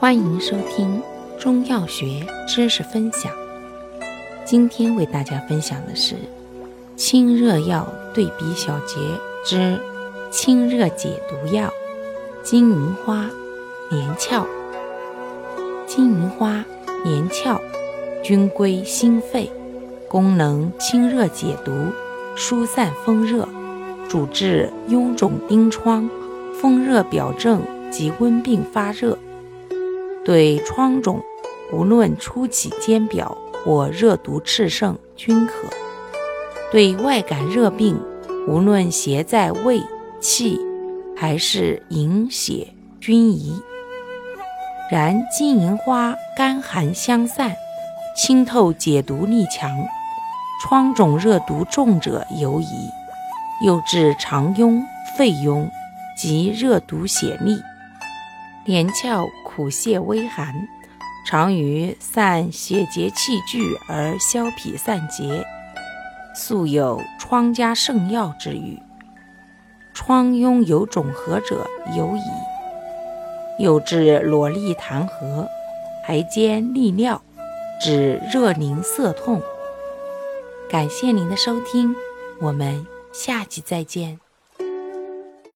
欢迎收听中药学知识分享。今天为大家分享的是清热药对比小结之清热解毒药金银花、连翘。金银花、连翘均归心肺，功能清热解毒、疏散风热，主治臃肿疔疮、风热表症及温病发热。对疮肿，无论初起坚表或热毒炽盛均可；对外感热病，无论邪在胃、气还是营血均宜。然金银花甘寒相散，清透解毒力强，疮肿热毒重者尤宜，又治肠痈、肺痈及热毒血痢。连翘苦泻微寒，常于散血结气聚而消痞散结，素有疮家圣药之誉。疮痈有肿合者尤宜，又治裸痢痰核，还兼利尿，止热凝涩痛。感谢您的收听，我们下期再见。